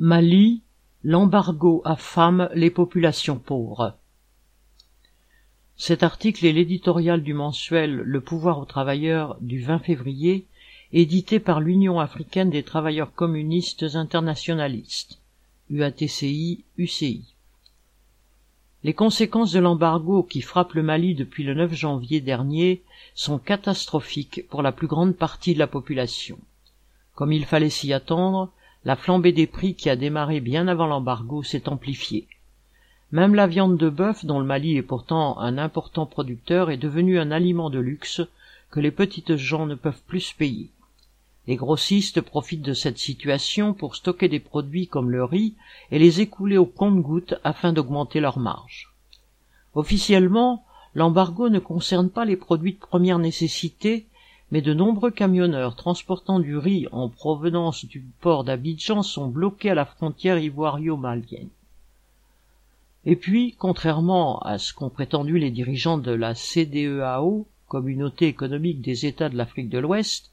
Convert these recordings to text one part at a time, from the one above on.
Mali, l'embargo affame les populations pauvres. Cet article est l'éditorial du mensuel Le pouvoir aux travailleurs du 20 février, édité par l'Union africaine des travailleurs communistes internationalistes, UATCI, UCI. Les conséquences de l'embargo qui frappe le Mali depuis le 9 janvier dernier sont catastrophiques pour la plus grande partie de la population. Comme il fallait s'y attendre, la flambée des prix qui a démarré bien avant l'embargo s'est amplifiée. Même la viande de bœuf, dont le Mali est pourtant un important producteur, est devenue un aliment de luxe que les petites gens ne peuvent plus payer. Les grossistes profitent de cette situation pour stocker des produits comme le riz et les écouler au compte-gouttes afin d'augmenter leurs marges. Officiellement, l'embargo ne concerne pas les produits de première nécessité mais de nombreux camionneurs transportant du riz en provenance du port d'Abidjan sont bloqués à la frontière ivoirio-malienne. Et puis, contrairement à ce qu'ont prétendu les dirigeants de la CDEAO, Communauté économique des États de l'Afrique de l'Ouest,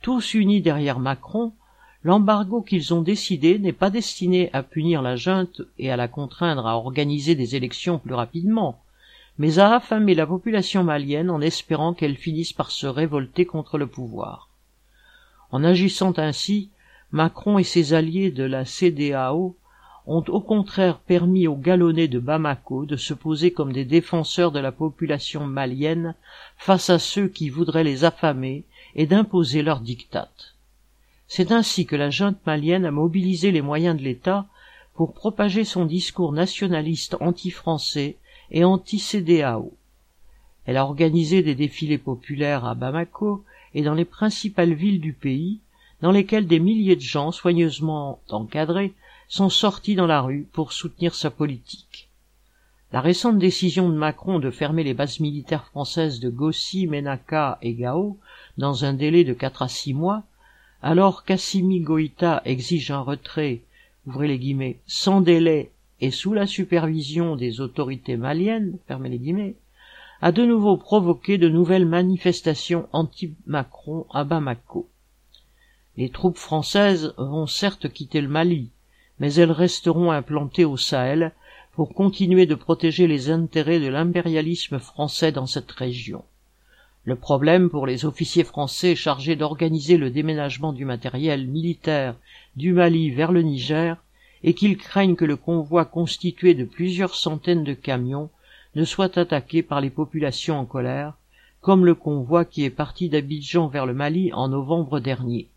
tous unis derrière Macron, l'embargo qu'ils ont décidé n'est pas destiné à punir la junte et à la contraindre à organiser des élections plus rapidement, mais à affamer la population malienne en espérant qu'elle finisse par se révolter contre le pouvoir. En agissant ainsi, Macron et ses alliés de la CDAO ont au contraire permis aux galonnés de Bamako de se poser comme des défenseurs de la population malienne face à ceux qui voudraient les affamer et d'imposer leurs dictates. C'est ainsi que la junte malienne a mobilisé les moyens de l'État pour propager son discours nationaliste anti-français et anti-CDAO. Elle a organisé des défilés populaires à Bamako et dans les principales villes du pays, dans lesquelles des milliers de gens soigneusement encadrés sont sortis dans la rue pour soutenir sa politique. La récente décision de Macron de fermer les bases militaires françaises de Gossi, Menaka et Gao dans un délai de quatre à six mois, alors qu'Assimi Goïta exige un retrait, ouvrez les guillemets, sans délai et sous la supervision des autorités maliennes, fermez les guillemets, a de nouveau provoqué de nouvelles manifestations anti-Macron à Bamako. Les troupes françaises vont certes quitter le Mali, mais elles resteront implantées au Sahel pour continuer de protéger les intérêts de l'impérialisme français dans cette région. Le problème pour les officiers français chargés d'organiser le déménagement du matériel militaire du Mali vers le Niger et qu'ils craignent que le convoi constitué de plusieurs centaines de camions ne soit attaqué par les populations en colère, comme le convoi qui est parti d'Abidjan vers le Mali en novembre dernier.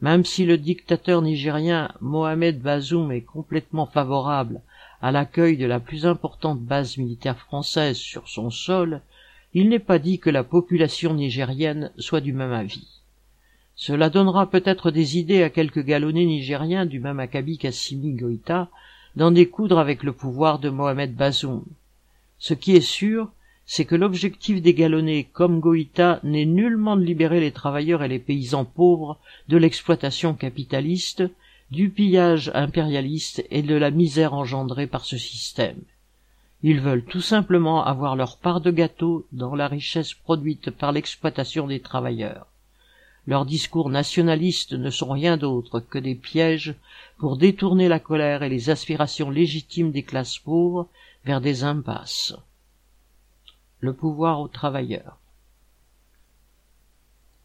Même si le dictateur nigérien Mohamed Bazoum est complètement favorable à l'accueil de la plus importante base militaire française sur son sol, il n'est pas dit que la population nigérienne soit du même avis. Cela donnera peut-être des idées à quelques galonnés nigériens du même acabit qu'Assimi Goïta d'en découdre avec le pouvoir de Mohamed Bazoum. Ce qui est sûr, c'est que l'objectif des galonnés comme Goïta n'est nullement de libérer les travailleurs et les paysans pauvres de l'exploitation capitaliste, du pillage impérialiste et de la misère engendrée par ce système. Ils veulent tout simplement avoir leur part de gâteau dans la richesse produite par l'exploitation des travailleurs. Leurs discours nationalistes ne sont rien d'autre que des pièges pour détourner la colère et les aspirations légitimes des classes pauvres vers des impasses. Le pouvoir aux travailleurs.